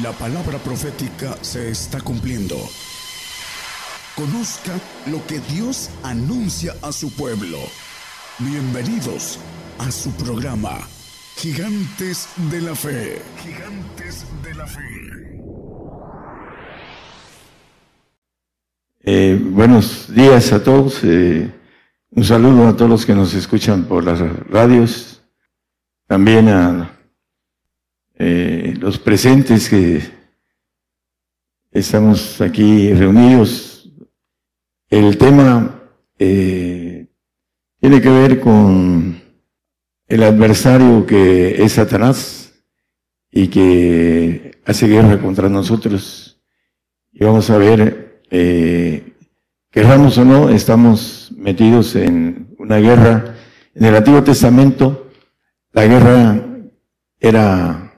La palabra profética se está cumpliendo. Conozca lo que Dios anuncia a su pueblo. Bienvenidos a su programa, Gigantes de la Fe. Gigantes de la Fe. Eh, buenos días a todos. Eh, un saludo a todos los que nos escuchan por las radios. También a eh, los presentes que estamos aquí reunidos. El tema eh, tiene que ver con el adversario que es Satanás y que hace guerra contra nosotros. Y vamos a ver, eh, querramos o no, estamos metidos en una guerra. En el Antiguo Testamento, la guerra era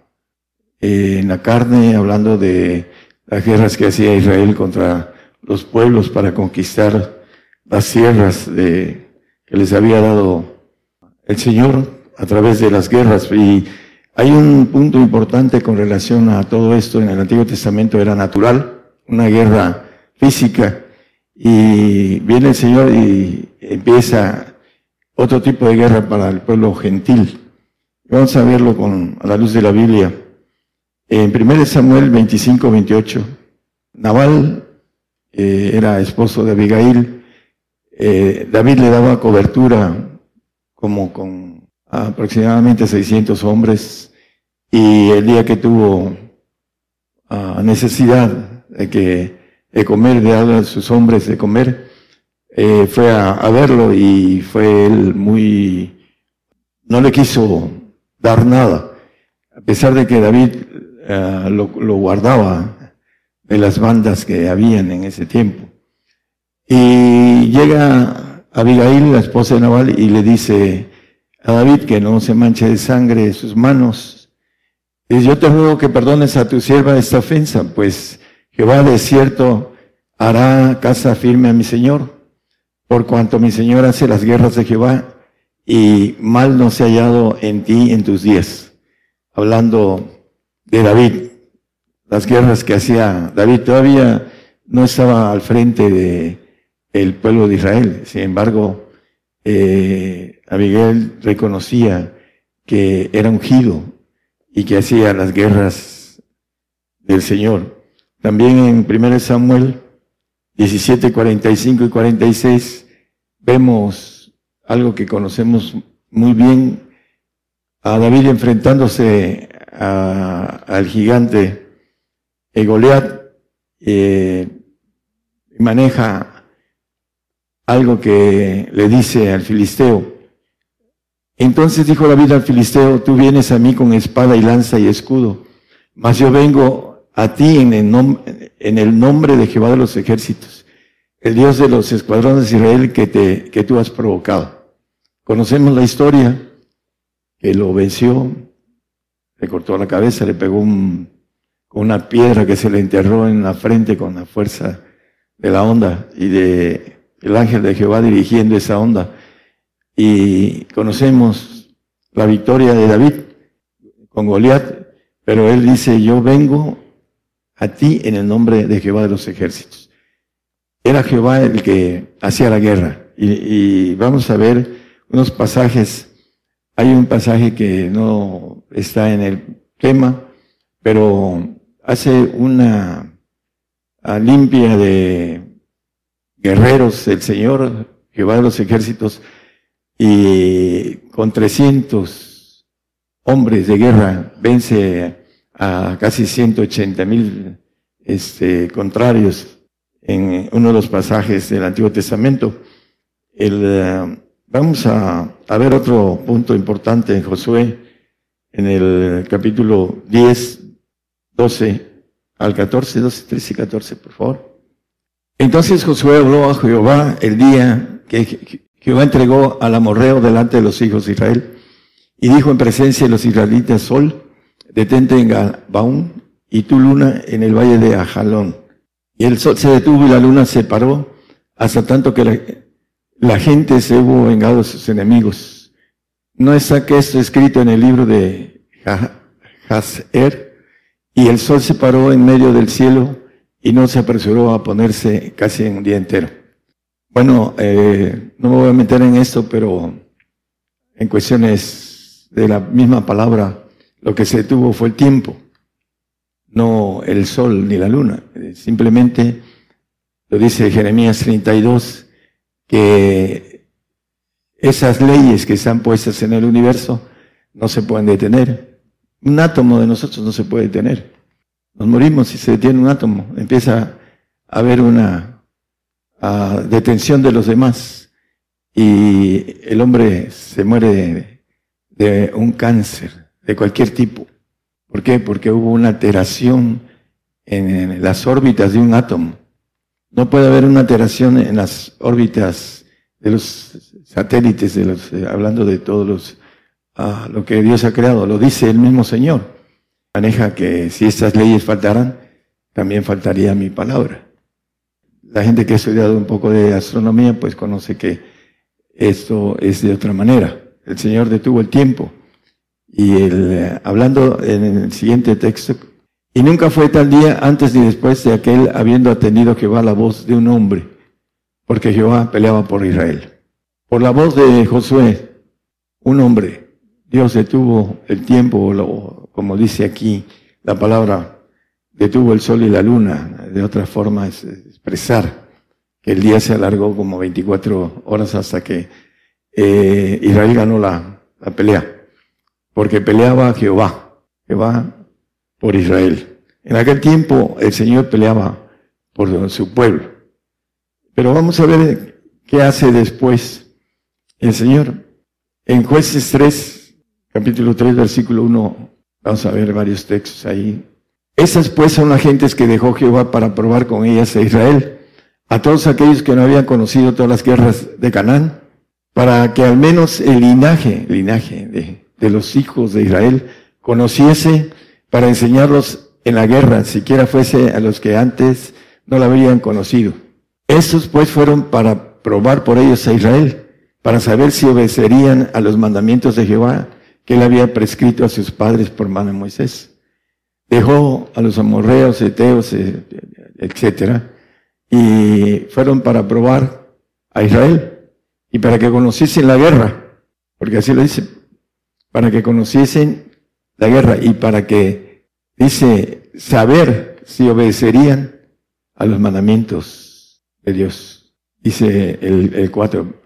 eh, en la carne, hablando de las guerras que hacía Israel contra los pueblos para conquistar las tierras de, que les había dado el Señor a través de las guerras. Y hay un punto importante con relación a todo esto. En el Antiguo Testamento era natural, una guerra física. Y viene el Señor y empieza otro tipo de guerra para el pueblo gentil. Vamos a verlo con, a la luz de la Biblia. En 1 Samuel 25, 28, Naval eh, era esposo de Abigail. Eh, David le daba cobertura como con aproximadamente 600 hombres y el día que tuvo ah, necesidad de que de comer, de dar a sus hombres de comer, eh, fue a, a, verlo y fue él muy, no le quiso dar nada, a pesar de que David eh, lo, guardaba de las bandas que habían en ese tiempo. Y llega Abigail, la esposa de Naval, y le dice a David que no se manche de sangre sus manos. Y yo te ruego que perdones a tu sierva esta ofensa, pues Jehová de cierto hará casa firme a mi Señor, por cuanto mi Señor hace las guerras de Jehová y mal no se ha hallado en ti en tus días. Hablando de David, las guerras que hacía David. Todavía no estaba al frente de el pueblo de Israel. Sin embargo, eh, Abigail reconocía que era ungido y que hacía las guerras del Señor. También en 1 Samuel 17, 45 y 46 vemos algo que conocemos muy bien, a David enfrentándose al gigante Goliat eh, maneja algo que le dice al filisteo. Entonces dijo David al filisteo, tú vienes a mí con espada y lanza y escudo, mas yo vengo a ti en el, en el nombre de Jehová de los ejércitos, el Dios de los escuadrones de Israel que, te, que tú has provocado. Conocemos la historia, que lo venció, le cortó la cabeza, le pegó un, una piedra que se le enterró en la frente con la fuerza de la onda y de el ángel de Jehová dirigiendo esa onda. Y conocemos la victoria de David con Goliat, pero él dice, yo vengo a ti en el nombre de Jehová de los ejércitos. Era Jehová el que hacía la guerra. Y, y vamos a ver unos pasajes hay un pasaje que no está en el tema, pero hace una limpia de guerreros el Señor, Jehová de los ejércitos, y con 300 hombres de guerra vence a casi 180 mil este, contrarios en uno de los pasajes del Antiguo Testamento. El, eh, Vamos a, ver otro punto importante en Josué, en el capítulo 10, 12 al 14, 12, 13 y 14, por favor. Entonces Josué habló a Jehová el día que Jehová entregó al amorreo delante de los hijos de Israel y dijo en presencia de los israelitas, Sol, detente en Gabaón y tu luna en el valle de Ajalón. Y el sol se detuvo y la luna se paró hasta tanto que la, la gente se hubo vengado de sus enemigos. ¿No está que esto escrito en el libro de Hazer? y el sol se paró en medio del cielo y no se apresuró a ponerse casi en un día entero. Bueno, eh, no me voy a meter en esto, pero en cuestiones de la misma palabra, lo que se detuvo fue el tiempo, no el sol ni la luna. Simplemente lo dice Jeremías 32, que esas leyes que están puestas en el universo no se pueden detener. Un átomo de nosotros no se puede detener. Nos morimos si se detiene un átomo. Empieza a haber una detención de los demás y el hombre se muere de, un cáncer de cualquier tipo. ¿Por qué? Porque hubo una alteración en las órbitas de un átomo. No puede haber una alteración en las órbitas de los satélites, eh, hablando de todos los, ah, lo que Dios ha creado. Lo dice el mismo Señor. Maneja que si estas leyes faltaran, también faltaría mi palabra. La gente que ha estudiado un poco de astronomía, pues conoce que esto es de otra manera. El Señor detuvo el tiempo. Y el, eh, hablando en el siguiente texto, y nunca fue tal día antes ni después de aquel habiendo atendido Jehová la voz de un hombre, porque Jehová peleaba por Israel. Por la voz de Josué, un hombre, Dios detuvo el tiempo, como dice aquí la palabra, detuvo el sol y la luna. De otra forma es expresar que el día se alargó como 24 horas hasta que eh, Israel ganó la, la pelea. Porque peleaba Jehová. Jehová por Israel. En aquel tiempo el Señor peleaba por su pueblo. Pero vamos a ver qué hace después el Señor. En jueces 3, capítulo 3, versículo 1, vamos a ver varios textos ahí. Esas pues son las gentes que dejó Jehová para probar con ellas a Israel, a todos aquellos que no habían conocido todas las guerras de Canaán, para que al menos el linaje, linaje de, de los hijos de Israel conociese para enseñarlos en la guerra, siquiera fuese a los que antes no la habían conocido. Estos pues fueron para probar por ellos a Israel, para saber si obedecerían a los mandamientos de Jehová que él había prescrito a sus padres por mano de Moisés. Dejó a los amorreos, eteos, eh, etcétera, y fueron para probar a Israel y para que conociesen la guerra, porque así lo dice, para que conociesen la guerra y para que, dice, saber si obedecerían a los mandamientos de Dios. Dice el, el 4,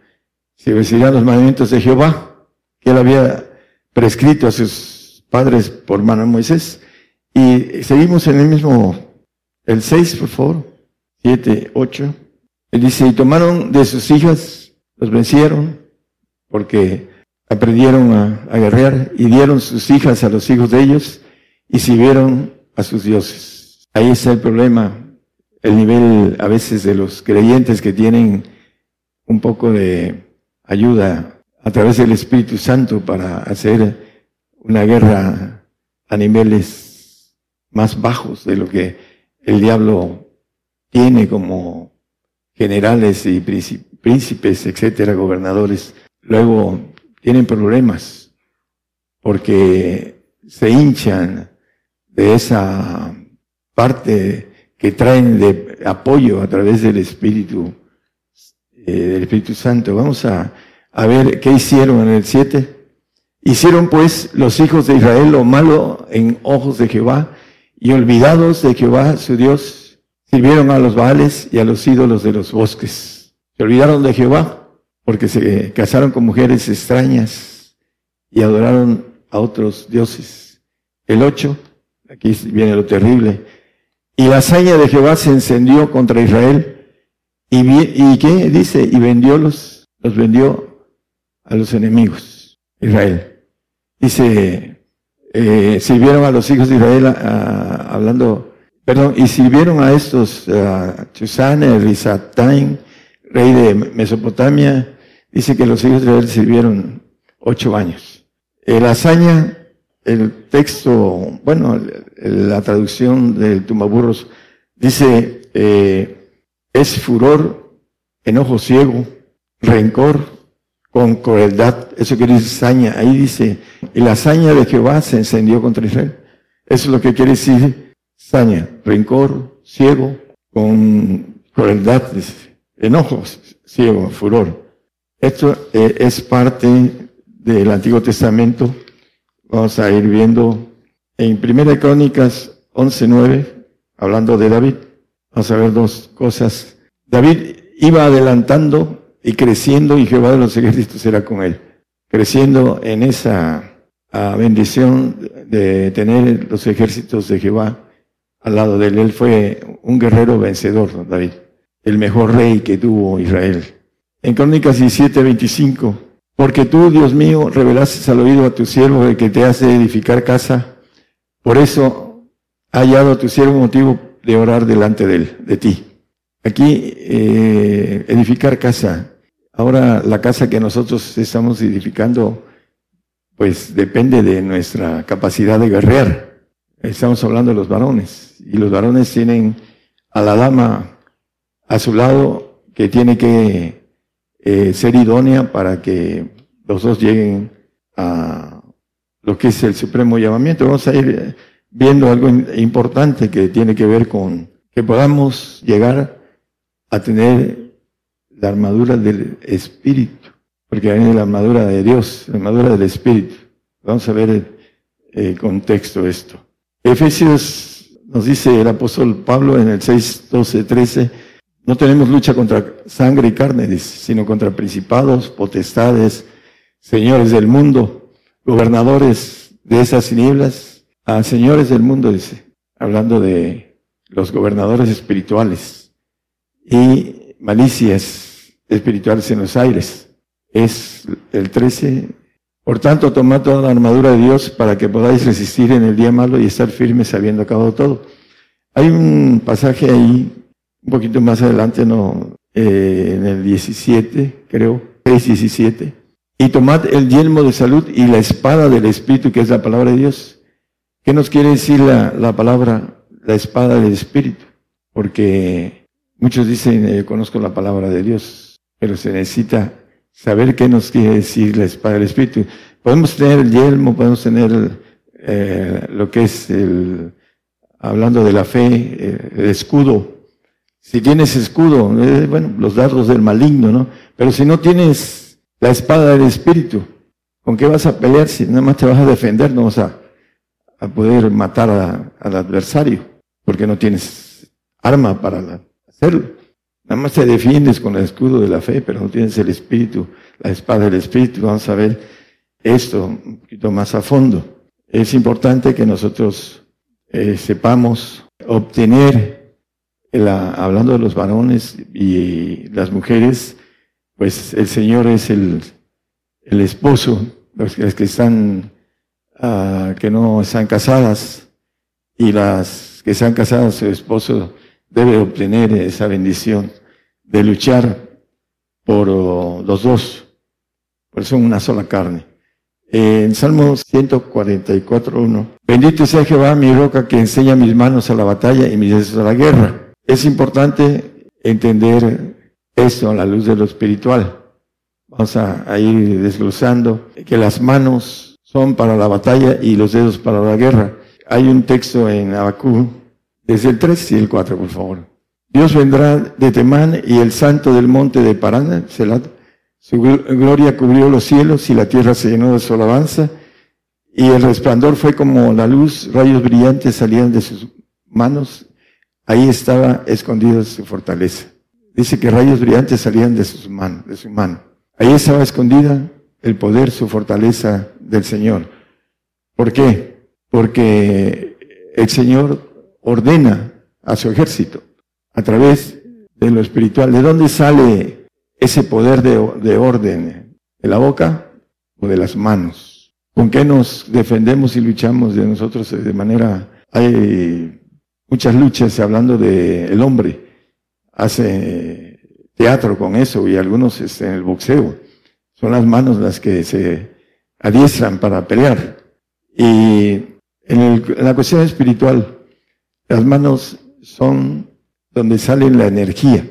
si obedecerían los mandamientos de Jehová, que él había prescrito a sus padres por mano de Moisés. Y seguimos en el mismo, el 6, por favor, 7, 8. Él dice, y tomaron de sus hijas, los vencieron, porque aprendieron a, a, y dieron sus hijas a los hijos de ellos y sirvieron a sus dioses. Ahí está el problema, el nivel a veces de los creyentes que tienen un poco de ayuda a través del Espíritu Santo para hacer una guerra a niveles más bajos de lo que el diablo tiene como generales y príncipes, etcétera, gobernadores. Luego tienen problemas porque se hinchan de esa parte que traen de apoyo a través del Espíritu, eh, del Espíritu Santo. Vamos a, a ver qué hicieron en el 7. Hicieron pues los hijos de Israel lo malo en ojos de Jehová y olvidados de Jehová su Dios, sirvieron a los Baales y a los ídolos de los bosques. Se olvidaron de Jehová porque se casaron con mujeres extrañas y adoraron a otros dioses. El 8, aquí viene lo terrible, y la hazaña de Jehová se encendió contra Israel, y, y ¿qué dice? Y vendiólos, los vendió a los enemigos, Israel. Dice, eh, sirvieron a los hijos de Israel, hablando, perdón, y sirvieron a estos, a Chusane, Rizataim, rey de Mesopotamia, dice que los hijos de Israel sirvieron ocho años. El hazaña, el texto, bueno, la traducción del Tumaburros dice, eh, es furor, enojo ciego, rencor, con crueldad. Eso quiere decir hazaña. Ahí dice, y la hazaña de Jehová se encendió contra Israel. Eso es lo que quiere decir saña, rencor, ciego, con crueldad, enojos, ciego, furor. Esto eh, es parte del Antiguo Testamento. Vamos a ir viendo en Primera Crónicas 11.9, hablando de David. Vamos a ver dos cosas. David iba adelantando y creciendo y Jehová de los ejércitos era con él. Creciendo en esa ah, bendición de tener los ejércitos de Jehová al lado de él. Él fue un guerrero vencedor, David, el mejor rey que tuvo Israel. En Crónicas 17, 25, porque tú, Dios mío, revelaste al oído a tu siervo de que te hace edificar casa, por eso ha hallado a tu siervo motivo de orar delante de él, de ti. Aquí, eh, edificar casa. Ahora la casa que nosotros estamos edificando, pues depende de nuestra capacidad de guerrear. Estamos hablando de los varones. Y los varones tienen a la dama a su lado que tiene que eh, ser idónea para que los dos lleguen a lo que es el supremo llamamiento. Vamos a ir viendo algo importante que tiene que ver con que podamos llegar a tener la armadura del Espíritu, porque viene la armadura de Dios, la armadura del Espíritu. Vamos a ver el, el contexto de esto. Efesios nos dice el apóstol Pablo en el 6, 12, 13, no tenemos lucha contra sangre y carne, sino contra principados, potestades, señores del mundo, gobernadores de esas tinieblas, a señores del mundo, dice, hablando de los gobernadores espirituales y malicias espirituales en los aires. Es el 13, por tanto, tomad toda la armadura de Dios para que podáis resistir en el día malo y estar firmes habiendo acabado todo. Hay un pasaje ahí, un poquito más adelante, no, eh, en el 17, creo, 6, 17. Y tomad el yelmo de salud y la espada del Espíritu, que es la palabra de Dios. ¿Qué nos quiere decir la, la palabra, la espada del Espíritu? Porque muchos dicen, eh, conozco la palabra de Dios, pero se necesita saber qué nos quiere decir la espada del Espíritu. Podemos tener el yelmo, podemos tener eh, lo que es el, hablando de la fe, eh, el escudo. Si tienes escudo, eh, bueno, los dardos del maligno, ¿no? Pero si no tienes la espada del Espíritu, ¿con qué vas a pelear si nada más te vas a defender? No vas a, a poder matar al adversario, porque no tienes arma para hacerlo. Nada más te defiendes con el escudo de la fe, pero no tienes el espíritu, la espada del espíritu. Vamos a ver esto un poquito más a fondo. Es importante que nosotros eh, sepamos obtener, la, hablando de los varones y las mujeres, pues el Señor es el, esposo, los, que están, uh, que no están casadas y las que están casadas, su esposo debe obtener esa bendición de luchar por oh, los dos, por eso una sola carne. En Salmo 144.1, bendito sea Jehová mi roca que enseña mis manos a la batalla y mis dedos a la guerra. Es importante entender esto a la luz de lo espiritual. Vamos a, ir desglosando que las manos son para la batalla y los dedos para la guerra. Hay un texto en Abacú, desde el 3 y el 4, por favor. Dios vendrá de Temán y el santo del monte de Parán, su gloria cubrió los cielos y la tierra se llenó de su alabanza y el resplandor fue como la luz, rayos brillantes salían de sus manos, ahí estaba escondida su fortaleza. Dice que rayos brillantes salían de, sus manos, de su mano. Ahí estaba escondida el poder, su fortaleza del Señor. ¿Por qué? Porque el Señor ordena a su ejército a través de lo espiritual. ¿De dónde sale ese poder de, orden? ¿De la boca o de las manos? ¿Con qué nos defendemos y luchamos de nosotros de manera... muchas luchas hablando del el hombre. Hace teatro con eso y algunos este, en el boxeo. Son las manos las que se adiestran para pelear. Y en, en la cuestión espiritual, las manos son donde sale la energía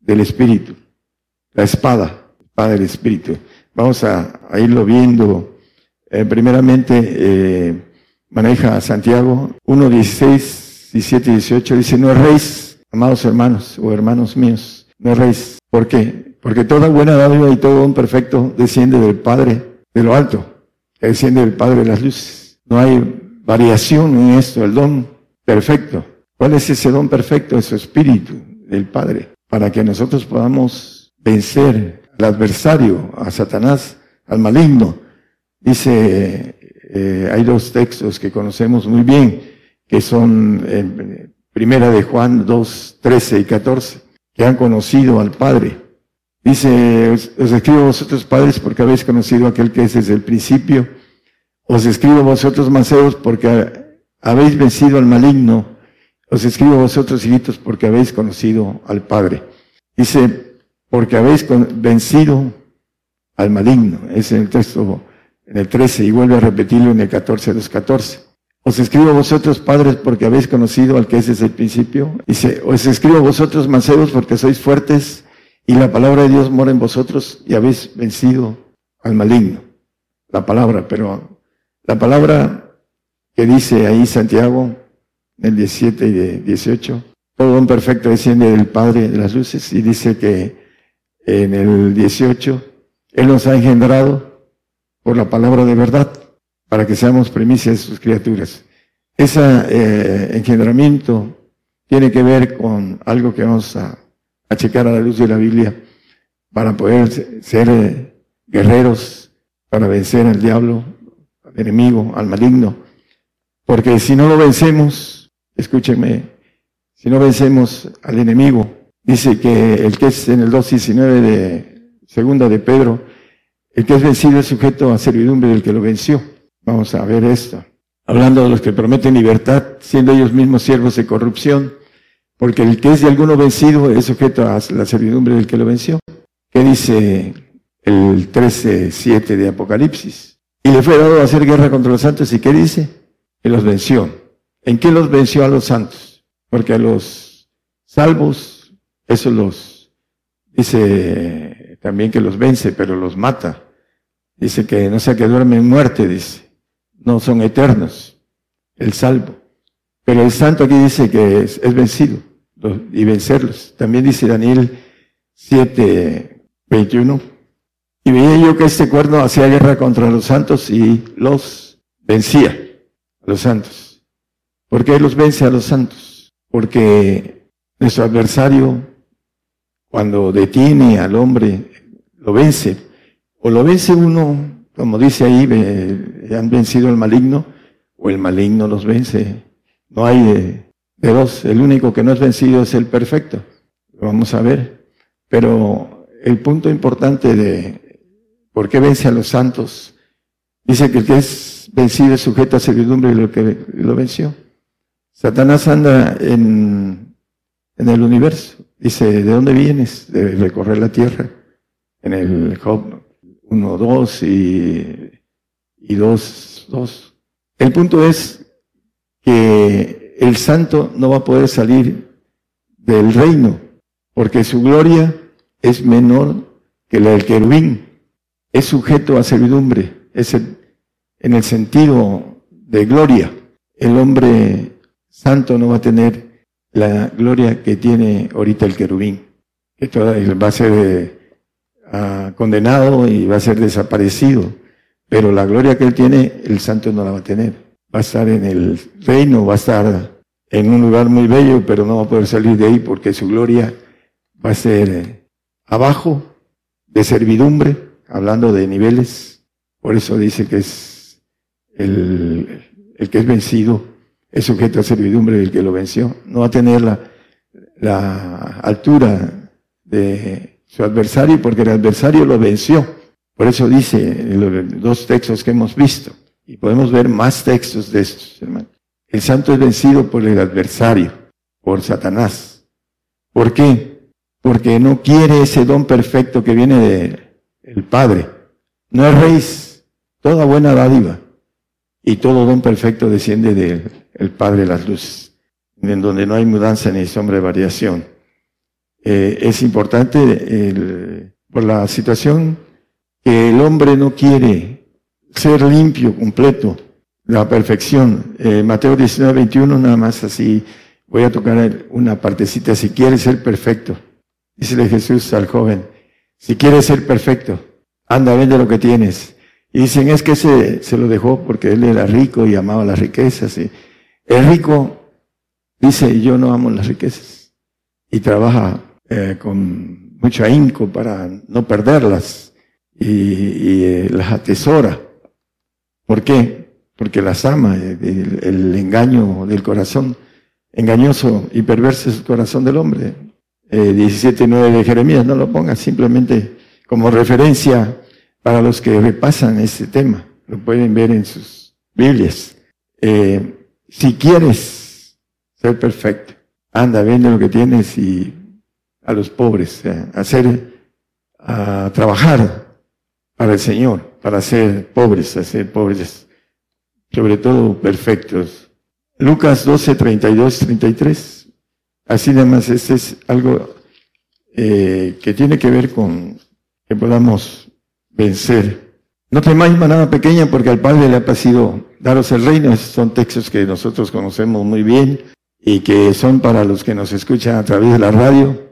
del Espíritu, la espada, espada del Espíritu. Vamos a, irlo viendo. Eh, primeramente, eh, maneja Santiago 1, 16, 17 y 18, dice, no erréis, amados hermanos o hermanos míos, no erréis. ¿Por qué? Porque toda buena dádiva y todo don perfecto desciende del Padre de lo alto, que desciende del Padre de las luces. No hay variación en esto, el don perfecto. ¿Cuál es ese don perfecto? Es su espíritu del Padre, para que nosotros podamos vencer al adversario, a Satanás, al maligno. Dice, eh, hay dos textos que conocemos muy bien, que son en Primera de Juan 2, 13 y 14, que han conocido al Padre. Dice, os, escribo vosotros padres porque habéis conocido aquel que es desde el principio. Os escribo vosotros mancebos porque habéis vencido al maligno. Os escribo vosotros hijitos porque habéis conocido al Padre. Dice, porque habéis vencido al maligno. Es en el texto, en el 13, y vuelve a repetirlo en el 14, los 14. Os escribo a vosotros padres porque habéis conocido al que es desde el principio. Dice, os escribo a vosotros mancebos porque sois fuertes y la palabra de Dios mora en vosotros y habéis vencido al maligno. La palabra, pero la palabra que dice ahí Santiago, en el 17 y 18, todo don perfecto desciende del Padre de las luces y dice que en el 18, Él nos ha engendrado por la palabra de verdad para que seamos primicias de sus criaturas. Ese eh, engendramiento tiene que ver con algo que vamos a a checar a la luz de la Biblia para poder ser eh, guerreros, para vencer al diablo, al enemigo, al maligno. Porque si no lo vencemos, escúchenme, si no vencemos al enemigo, dice que el que es en el 2.19 de segunda de Pedro, el que es vencido es sujeto a servidumbre del que lo venció. Vamos a ver esto. Hablando de los que prometen libertad, siendo ellos mismos siervos de corrupción, porque el que es de alguno vencido es sujeto a la servidumbre del que lo venció. ¿Qué dice el 13.7 de Apocalipsis? Y le fue dado a hacer guerra contra los santos. ¿Y qué dice? Que los venció. ¿En qué los venció a los santos? Porque a los salvos, eso los, dice también que los vence, pero los mata. Dice que no sea que duermen en muerte, dice. No son eternos. El salvo. Pero el santo aquí dice que es vencido y vencerlos. También dice Daniel 7, 21. Y veía yo que este cuerno hacía guerra contra los santos y los vencía a los santos. ¿Por qué los vence a los santos? Porque nuestro adversario, cuando detiene al hombre, lo vence. O lo vence uno, como dice ahí, han vencido al maligno, o el maligno los vence. No hay eh, de dos, el único que no es vencido es el perfecto. Lo vamos a ver. Pero el punto importante de por qué vence a los santos, dice que el que es vencido es sujeto a servidumbre de lo que lo venció. Satanás anda en, en el universo. Dice, ¿de dónde vienes? De recorrer la tierra. En el Job 1, 2 y, y 2, 2. El punto es que el santo no va a poder salir del reino, porque su gloria es menor que la del querubín. Es sujeto a servidumbre, es en el sentido de gloria. El hombre santo no va a tener la gloria que tiene ahorita el querubín. Esto va a ser ah, condenado y va a ser desaparecido. Pero la gloria que él tiene, el santo no la va a tener va a estar en el reino, va a estar en un lugar muy bello, pero no va a poder salir de ahí porque su gloria va a ser eh, abajo de servidumbre, hablando de niveles. Por eso dice que es el, el que es vencido, es sujeto a servidumbre del que lo venció. No va a tener la, la altura de su adversario porque el adversario lo venció. Por eso dice los dos textos que hemos visto. Y podemos ver más textos de estos, hermanos. El santo es vencido por el adversario, por Satanás. ¿Por qué? Porque no quiere ese don perfecto que viene del Padre. No es rey, toda buena dádiva y todo don perfecto desciende del Padre de las luces, en donde no hay mudanza ni sombra de variación. Eh, es importante por la situación que el hombre no quiere ser limpio, completo, la perfección. Eh, Mateo 19, 21, nada más así, voy a tocar una partecita, si quieres ser perfecto. Dice Jesús al joven, si quieres ser perfecto, anda, vende lo que tienes. Y dicen, es que se, se lo dejó porque él era rico y amaba las riquezas. Y el rico dice, yo no amo las riquezas. Y trabaja eh, con mucho ahínco para no perderlas. Y, eh, las atesora. ¿Por qué? Porque las ama. El, el engaño del corazón, engañoso y perverso es el corazón del hombre eh, 17.9 de Jeremías, no lo pongas simplemente como referencia para los que repasan este tema. Lo pueden ver en sus Biblias. Eh, si quieres ser perfecto, anda, vende lo que tienes y a los pobres, eh, hacer, a trabajar para el Señor, para ser pobres, hacer pobres, sobre todo perfectos. Lucas 12, 32, 33. Así además, este es algo eh, que tiene que ver con que podamos vencer. No temáis manada pequeña porque al Padre le ha pasado daros el reino. son textos que nosotros conocemos muy bien y que son para los que nos escuchan a través de la radio.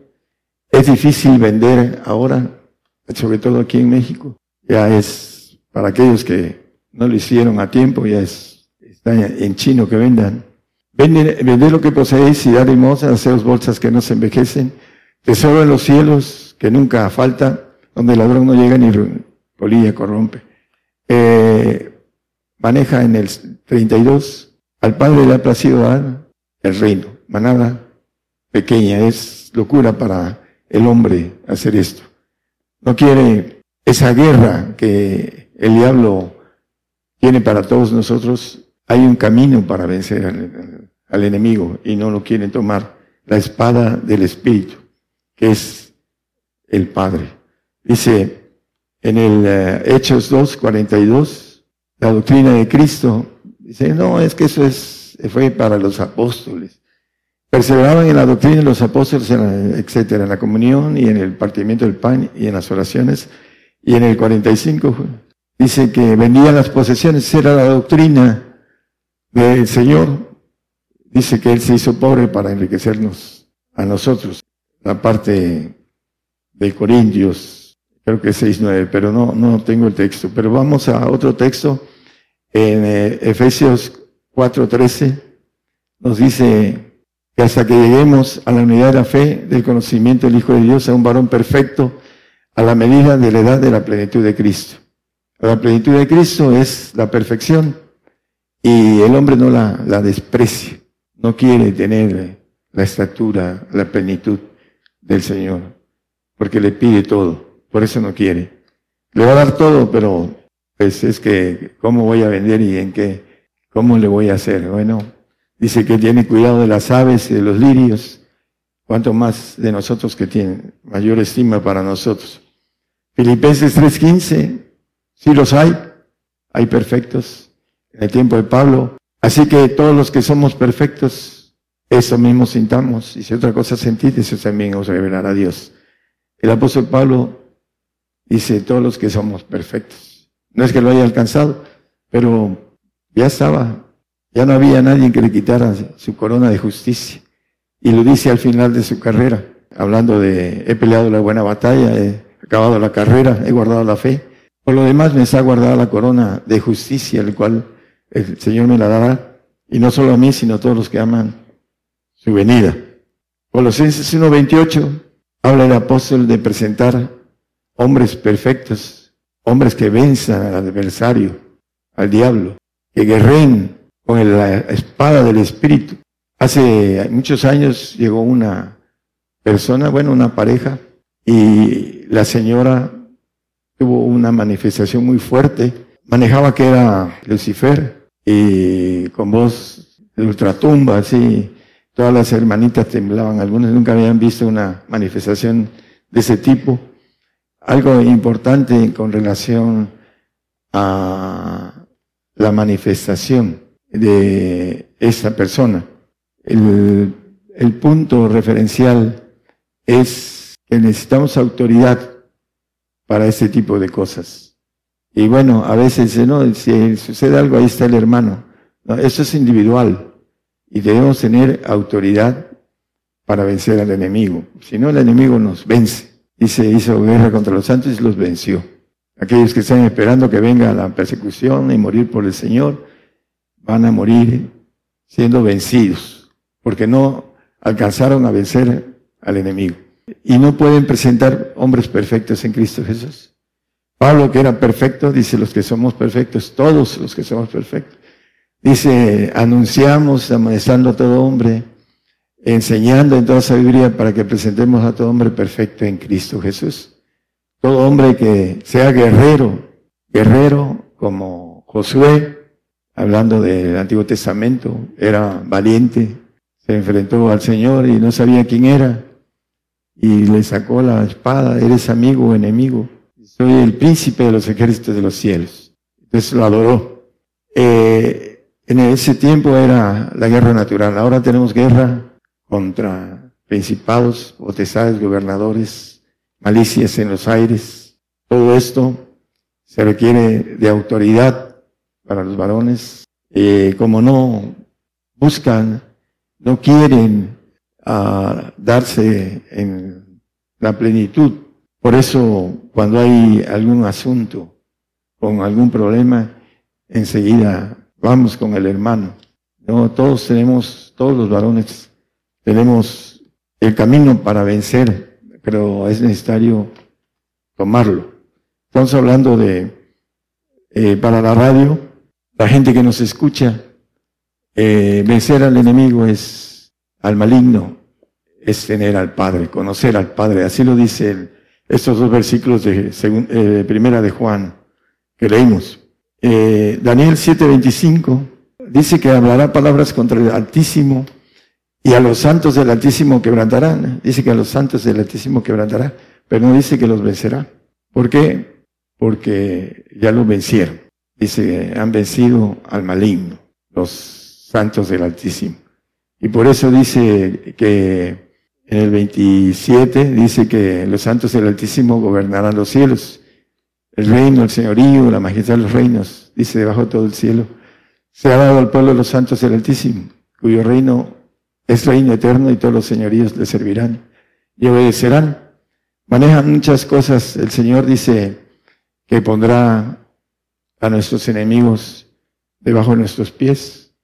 Es difícil vender ahora, sobre todo aquí en México. Ya es para aquellos que no lo hicieron a tiempo, ya es, está en chino que vendan. Vended, lo que poseéis y dad limosna, haceos bolsas que no se envejecen, tesoro en los cielos que nunca falta, donde el ladrón no llega ni polilla corrompe. Eh, maneja en el 32, al Padre le ha placido dar el reino. Manada pequeña, es locura para el hombre hacer esto. No quiere esa guerra que el diablo tiene para todos nosotros. Hay un camino para vencer al, enemigo y no lo quieren tomar. La espada del Espíritu, que es el Padre. Dice en el eh, Hechos 2, 42, la doctrina de Cristo, dice, no, es que eso es, fue para los apóstoles. Perseveraban en la doctrina de los apóstoles, etcétera, en la comunión y en el partimiento del pan y en las oraciones. Y en el 45 dice que vendían las posesiones, era la doctrina del Señor, dice que Él se hizo pobre para enriquecernos a nosotros. La parte de Corintios, creo que es 6.9, pero no, no tengo el texto. Pero vamos a otro texto. En eh, Efesios 4.13 nos dice que hasta que lleguemos a la unidad de la fe, del conocimiento del Hijo de Dios, a un varón perfecto, a la medida de la edad de la plenitud de Cristo. La plenitud de Cristo es la perfección y el hombre no la, la desprecia no quiere tener la estatura, la plenitud del Señor, porque le pide todo, por eso no quiere. Le va a dar todo, pero pues es que, ¿cómo voy a vender y en qué? ¿Cómo le voy a hacer? Bueno, dice que tiene cuidado de las aves y de los lirios, cuanto más de nosotros que tienen mayor estima para nosotros. Filipenses 3:15, sí los hay, hay perfectos. En el tiempo de Pablo, Así que todos los que somos perfectos, eso mismo sintamos. Y si otra cosa sentís, eso también os revelará Dios. El apóstol Pablo dice, todos los que somos perfectos. No es que lo haya alcanzado, pero ya estaba, ya no había nadie que le quitara su corona de justicia. Y lo dice al final de su carrera, hablando de, he peleado la buena batalla, he acabado la carrera, he guardado la fe. Por lo demás me está guardada la corona de justicia, el cual el Señor me la dará, y no solo a mí, sino a todos los que aman su venida. Colosenses 1.28 habla el apóstol de presentar hombres perfectos, hombres que venzan al adversario, al diablo, que guerren con la espada del Espíritu. Hace muchos años llegó una persona, bueno, una pareja, y la señora tuvo una manifestación muy fuerte. Manejaba que era Lucifer, y con voz de ultratumba, así, todas las hermanitas temblaban, algunas nunca habían visto una manifestación de ese tipo. Algo importante con relación a la manifestación de esa persona. El, el punto referencial es que necesitamos autoridad para este tipo de cosas. Y bueno, a veces no, si sucede algo, ahí está el hermano. eso es individual. Y debemos tener autoridad para vencer al enemigo. Si no, el enemigo nos vence. Y se hizo guerra contra los santos y los venció. Aquellos que están esperando que venga la persecución y morir por el Señor, van a morir siendo vencidos, porque no alcanzaron a vencer al enemigo. Y no pueden presentar hombres perfectos en Cristo Jesús. Pablo, que era perfecto, dice los que somos perfectos, todos los que somos perfectos. Dice, anunciamos, amonestando a todo hombre, enseñando en toda sabiduría para que presentemos a todo hombre perfecto en Cristo Jesús. Todo hombre que sea guerrero, guerrero como Josué, hablando del Antiguo Testamento, era valiente, se enfrentó al Señor y no sabía quién era, y le sacó la espada, eres amigo o enemigo, soy el príncipe de los ejércitos de los cielos. Entonces lo adoró. Eh, en ese tiempo era la guerra natural, ahora tenemos guerra contra principados, potestades, gobernadores, malicias en los aires. Todo esto se requiere de autoridad para los varones. Eh, como no buscan, no quieren ah, darse en la plenitud. Por eso, cuando hay algún asunto con algún problema, enseguida vamos con el hermano. No, todos tenemos, todos los varones tenemos el camino para vencer, pero es necesario tomarlo. Estamos hablando de, eh, para la radio, la gente que nos escucha, eh, vencer al enemigo es, al maligno, es tener al Padre, conocer al Padre. Así lo dice estos dos versículos de eh, primera de Juan que leímos. Daniel 7:25 dice que hablará palabras contra el Altísimo y a los santos del Altísimo quebrantarán. Dice que a los santos del Altísimo quebrantará, pero no dice que los vencerá. ¿Por qué? Porque ya lo vencieron. Dice, han vencido al maligno, los santos del Altísimo. Y por eso dice que en el 27 dice que los santos del Altísimo gobernarán los cielos. El reino, el señorío, la majestad de los reinos, dice debajo de todo el cielo, se ha dado al pueblo de los santos del Altísimo, cuyo reino es reino eterno y todos los señoríos le servirán y obedecerán. Manejan muchas cosas. El Señor dice que pondrá a nuestros enemigos debajo de nuestros pies.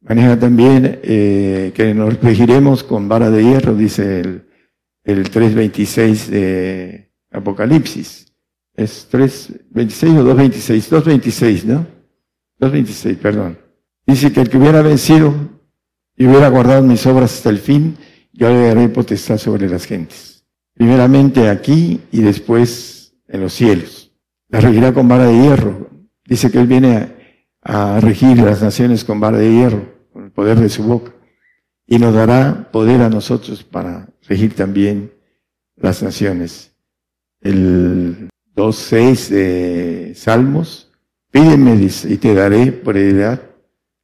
Maneja también eh, que nos regiremos con vara de hierro, dice el, el 3.26 de Apocalipsis. ¿Es 3.26 o 2.26? 2.26, ¿no? 2.26, perdón. Dice que el que hubiera vencido y hubiera guardado mis obras hasta el fin, yo le daré potestad sobre las gentes. Primeramente aquí y después en los cielos. La regirá con vara de hierro. Dice que Él viene a, a regir las naciones con vara de hierro, con el poder de su boca. Y nos dará poder a nosotros para regir también las naciones. El 2.6 de Salmos, pídeme, y te daré por heredad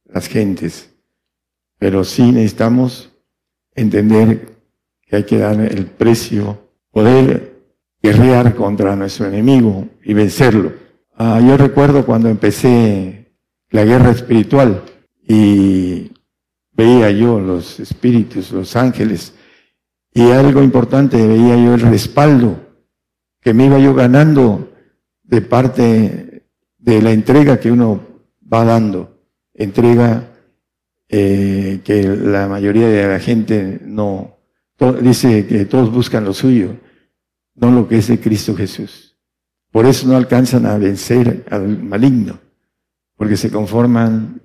las gentes pero sí necesitamos entender que hay que dar el precio, poder guerrear contra nuestro enemigo y vencerlo. Ah, yo recuerdo cuando empecé la guerra espiritual y veía yo los espíritus, los ángeles, y algo importante, veía yo el respaldo que me iba yo ganando de parte de la entrega que uno va dando, entrega eh, que la mayoría de la gente no, dice que todos buscan lo suyo, no lo que es de Cristo Jesús. Por eso no alcanzan a vencer al maligno, porque se conforman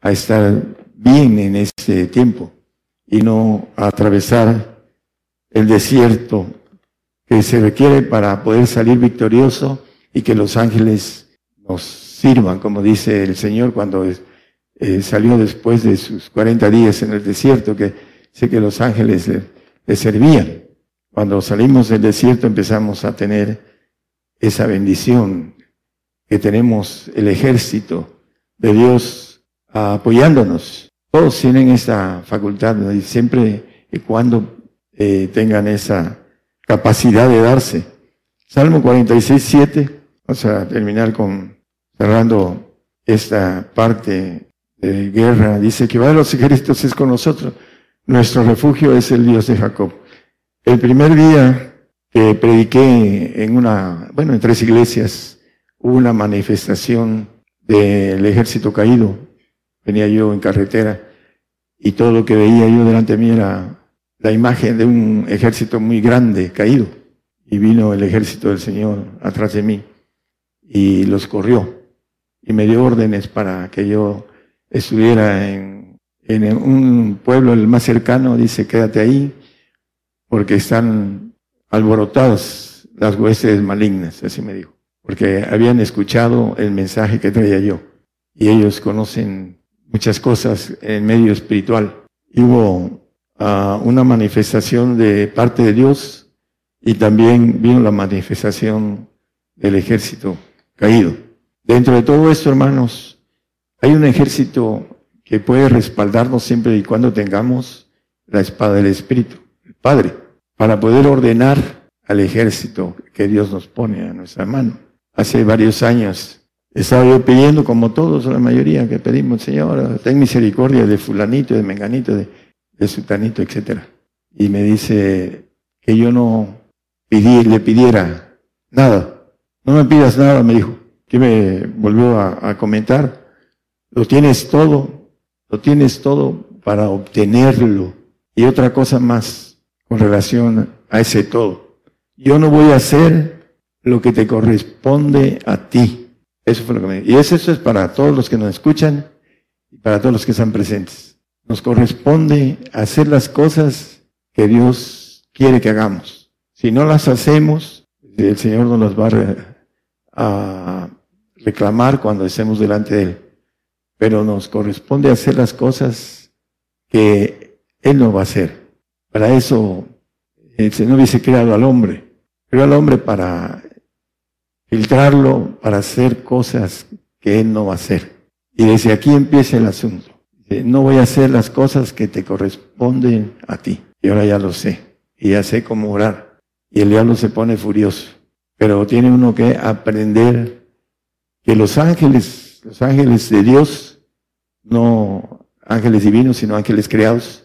a estar bien en este tiempo y no a atravesar el desierto que se requiere para poder salir victorioso y que los ángeles nos sirvan, como dice el Señor cuando eh, salió después de sus 40 días en el desierto, que sé que los ángeles le, servían. Cuando salimos del desierto empezamos a tener esa bendición, que tenemos el ejército de Dios apoyándonos. Todos tienen esa facultad, y siempre y cuando eh, tengan esa capacidad de darse. Salmo 46, 7, vamos a terminar con cerrando esta parte de guerra, dice que va de los ejércitos es con nosotros. Nuestro refugio es el Dios de Jacob. El primer día que prediqué en una, bueno, en tres iglesias, hubo una manifestación del ejército caído. Venía yo en carretera y todo lo que veía yo delante de mí era la imagen de un ejército muy grande, caído. Y vino el ejército del Señor atrás de mí y los corrió y me dio órdenes para que yo estuviera en, en un pueblo el más cercano, dice, quédate ahí, porque están alborotadas las huestes malignas, así me dijo, porque habían escuchado el mensaje que traía yo y ellos conocen muchas cosas en medio espiritual. Y hubo ah, una manifestación de parte de Dios y también vino la manifestación del ejército caído. Dentro de todo esto, hermanos, hay un ejército que puede respaldarnos siempre y cuando tengamos la espada del Espíritu, el Padre, para poder ordenar al ejército que Dios nos pone a nuestra mano. Hace varios años estaba yo pidiendo, como todos, la mayoría que pedimos, Señor, ten misericordia de fulanito, de menganito, de, de sutanito, etc. Y me dice que yo no le pidiera nada. No me pidas nada, me dijo. Que me volvió a, a comentar. Lo tienes todo, lo tienes todo para obtenerlo. Y otra cosa más con relación a ese todo. Yo no voy a hacer lo que te corresponde a ti eso fue lo que me Y eso, es para todos los que nos escuchan y para todos los que están presentes. Nos corresponde hacer las cosas que Dios quiere que hagamos. Si no las hacemos, el Señor nos las va a reclamar cuando estemos delante de Él. Pero nos corresponde hacer las cosas que Él no va a hacer. Para eso el Señor hubiese creado al hombre. Creó al hombre para filtrarlo para hacer cosas que Él no va a hacer. Y desde aquí empieza el asunto. No voy a hacer las cosas que te corresponden a ti. Y ahora ya lo sé. Y ya sé cómo orar. Y el diablo se pone furioso. Pero tiene uno que aprender que los ángeles, los ángeles de Dios, no ángeles divinos, sino ángeles creados,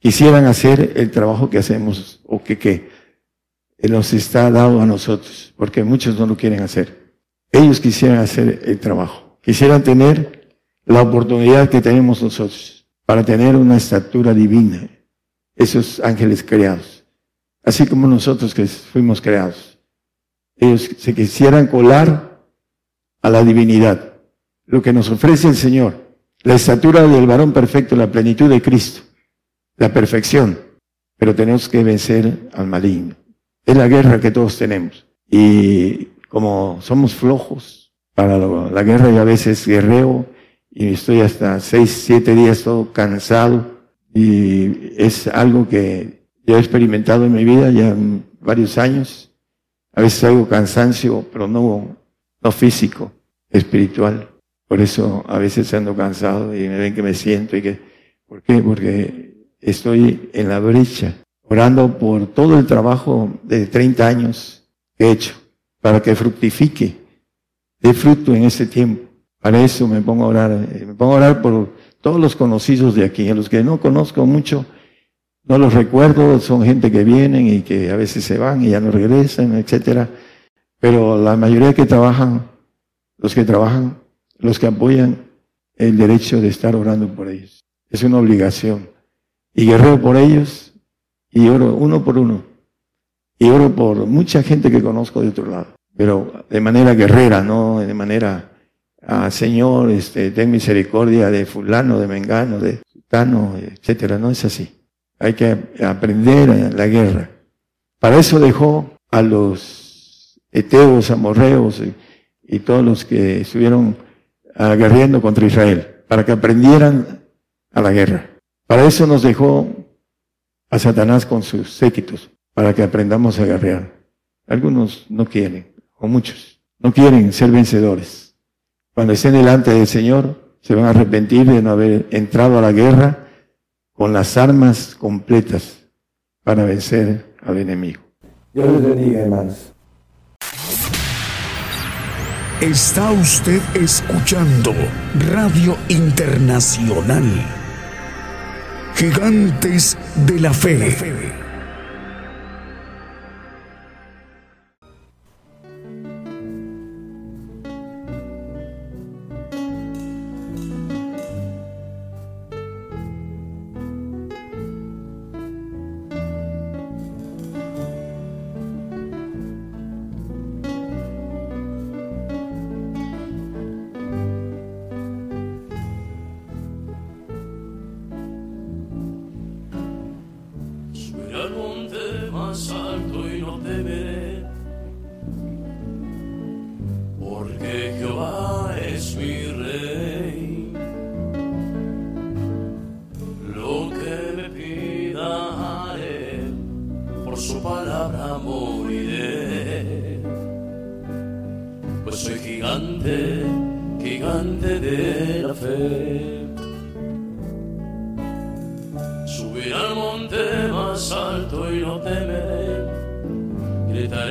quisieran hacer el trabajo que hacemos o que, que nos está dado a nosotros, porque muchos no lo quieren hacer. Ellos quisieran hacer el trabajo, quisieran tener la oportunidad que tenemos nosotros para tener una estatura divina, esos ángeles creados, así como nosotros que fuimos creados. Ellos se quisieran colar a la divinidad, lo que nos ofrece el Señor, la estatura del varón perfecto, la plenitud de Cristo, la perfección, pero tenemos que vencer al maligno. Es la guerra que todos tenemos. Y como somos flojos para la guerra y a veces guerreo y estoy hasta seis, siete días todo cansado y es algo que yo he experimentado en mi vida ya varios años. A veces hago cansancio, pero no, no físico, espiritual. Por eso a veces ando cansado y me ven que me siento y que, ¿por qué? Porque estoy en la brecha orando por todo el trabajo de 30 años que he hecho, para que fructifique, dé fruto en ese tiempo. Para eso me pongo a orar, eh, me pongo a orar por todos los conocidos de aquí, a los que no conozco mucho, no los recuerdo, son gente que vienen y que a veces se van y ya no regresan, etcétera. Pero la mayoría que trabajan, los que trabajan, los que apoyan el derecho de estar orando por ellos. Es una obligación. Y guerrero por ellos y oro uno por uno. Y oro por mucha gente que conozco de otro lado, pero de manera guerrera, no de manera, ah, Señor, este, ten misericordia de fulano, de mengano, de sutano, etcétera. No es así. Hay que aprender la guerra. Para eso dejó a los eteos, amorreos y, y todos los que estuvieron aguerriendo contra Israel, para que aprendieran a la guerra. Para eso nos dejó a Satanás con sus séquitos para que aprendamos a guerrear. Algunos no quieren, o muchos, no quieren ser vencedores. Cuando estén delante del Señor, se van a arrepentir de no haber entrado a la guerra con las armas completas para vencer al enemigo. Dios les bendiga, hermanos. Está usted escuchando Radio Internacional. Gigantes de la Fe.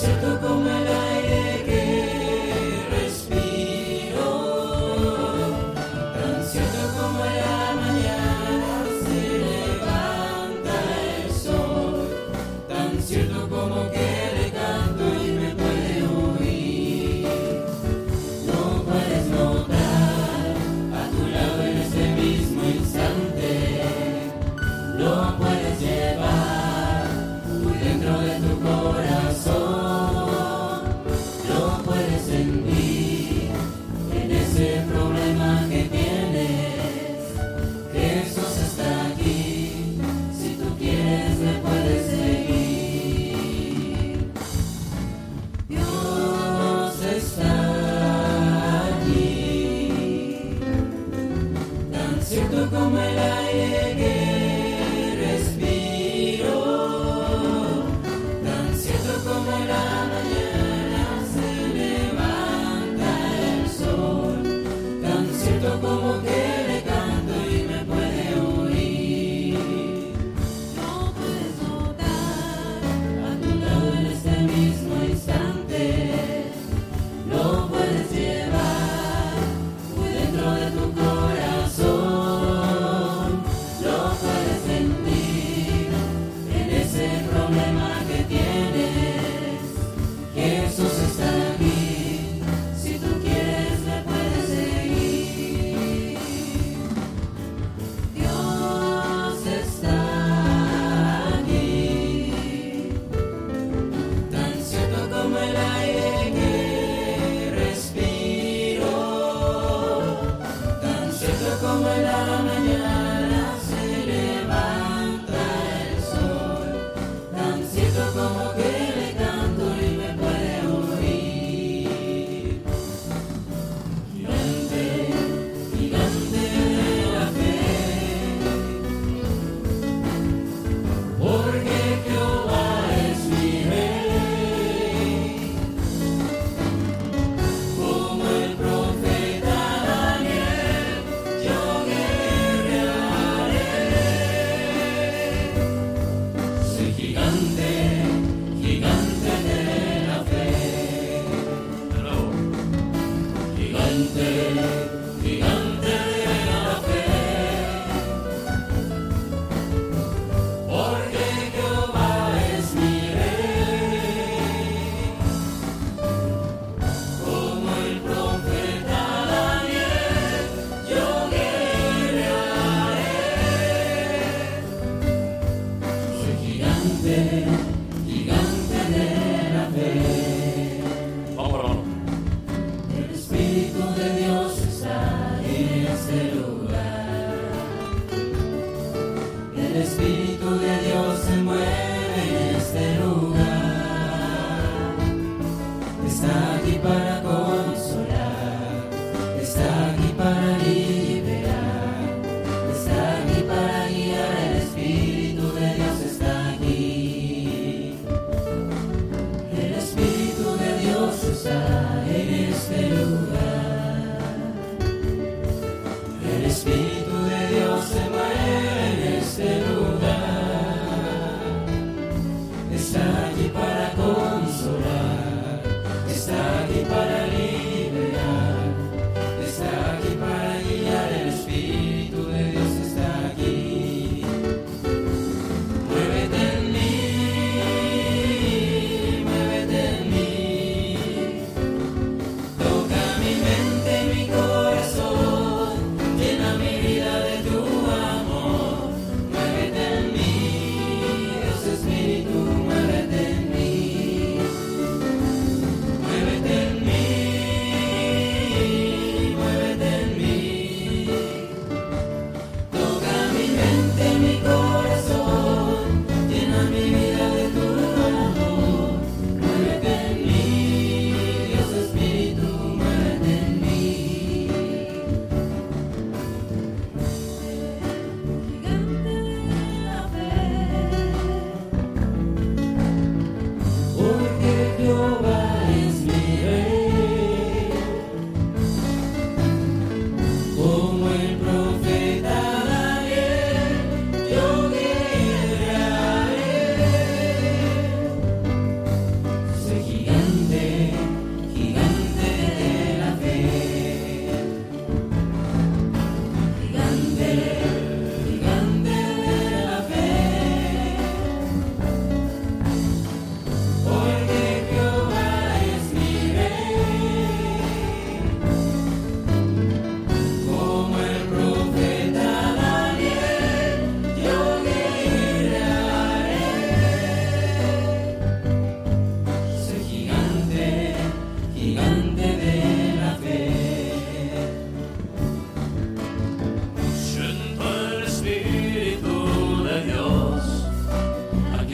levanta el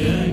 gigante,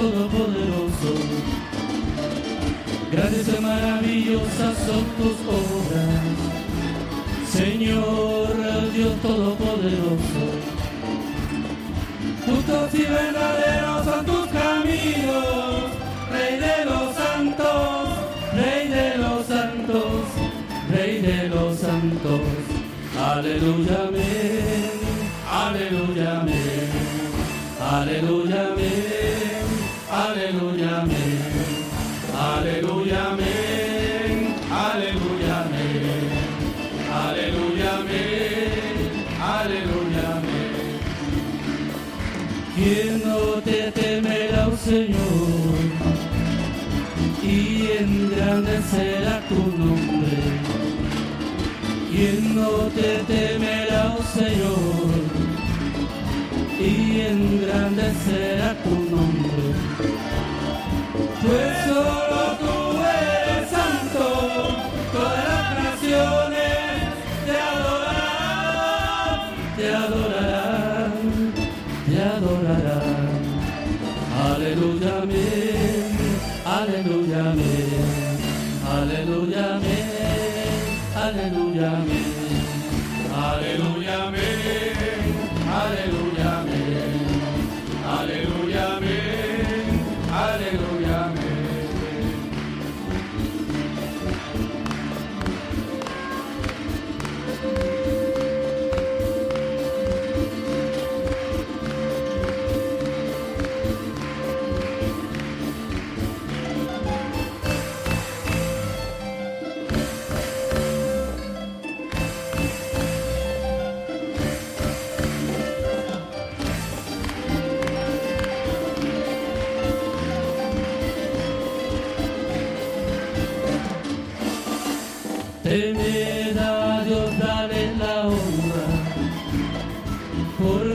Todopoderoso. Grandes y maravillosas son tus obras, Señor Dios Todopoderoso. Justos y verdaderos son tus caminos, Rey de los santos, Rey de los santos, Rey de los santos. Aleluya, amén. Aleluya, amén. Aleluya. Señor? Y engrandecerá tu nombre. ¿Quién no te temerá, oh Señor? y engrandecerá tu nombre. Pues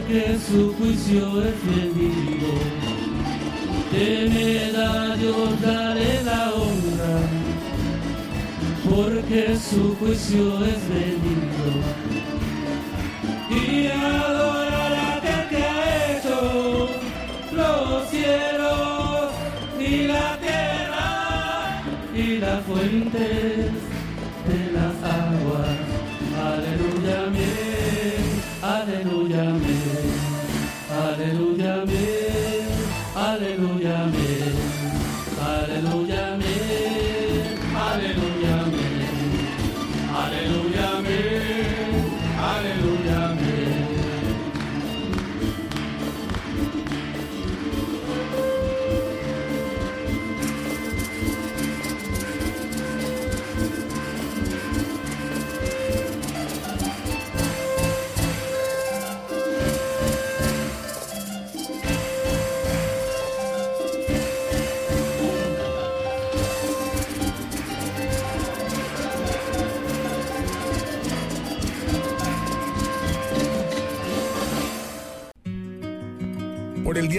porque su juicio es venido. Temed a Dios, dale la honra, porque su juicio es venido. Y adorar a que ha hecho los cielos y la tierra y las fuentes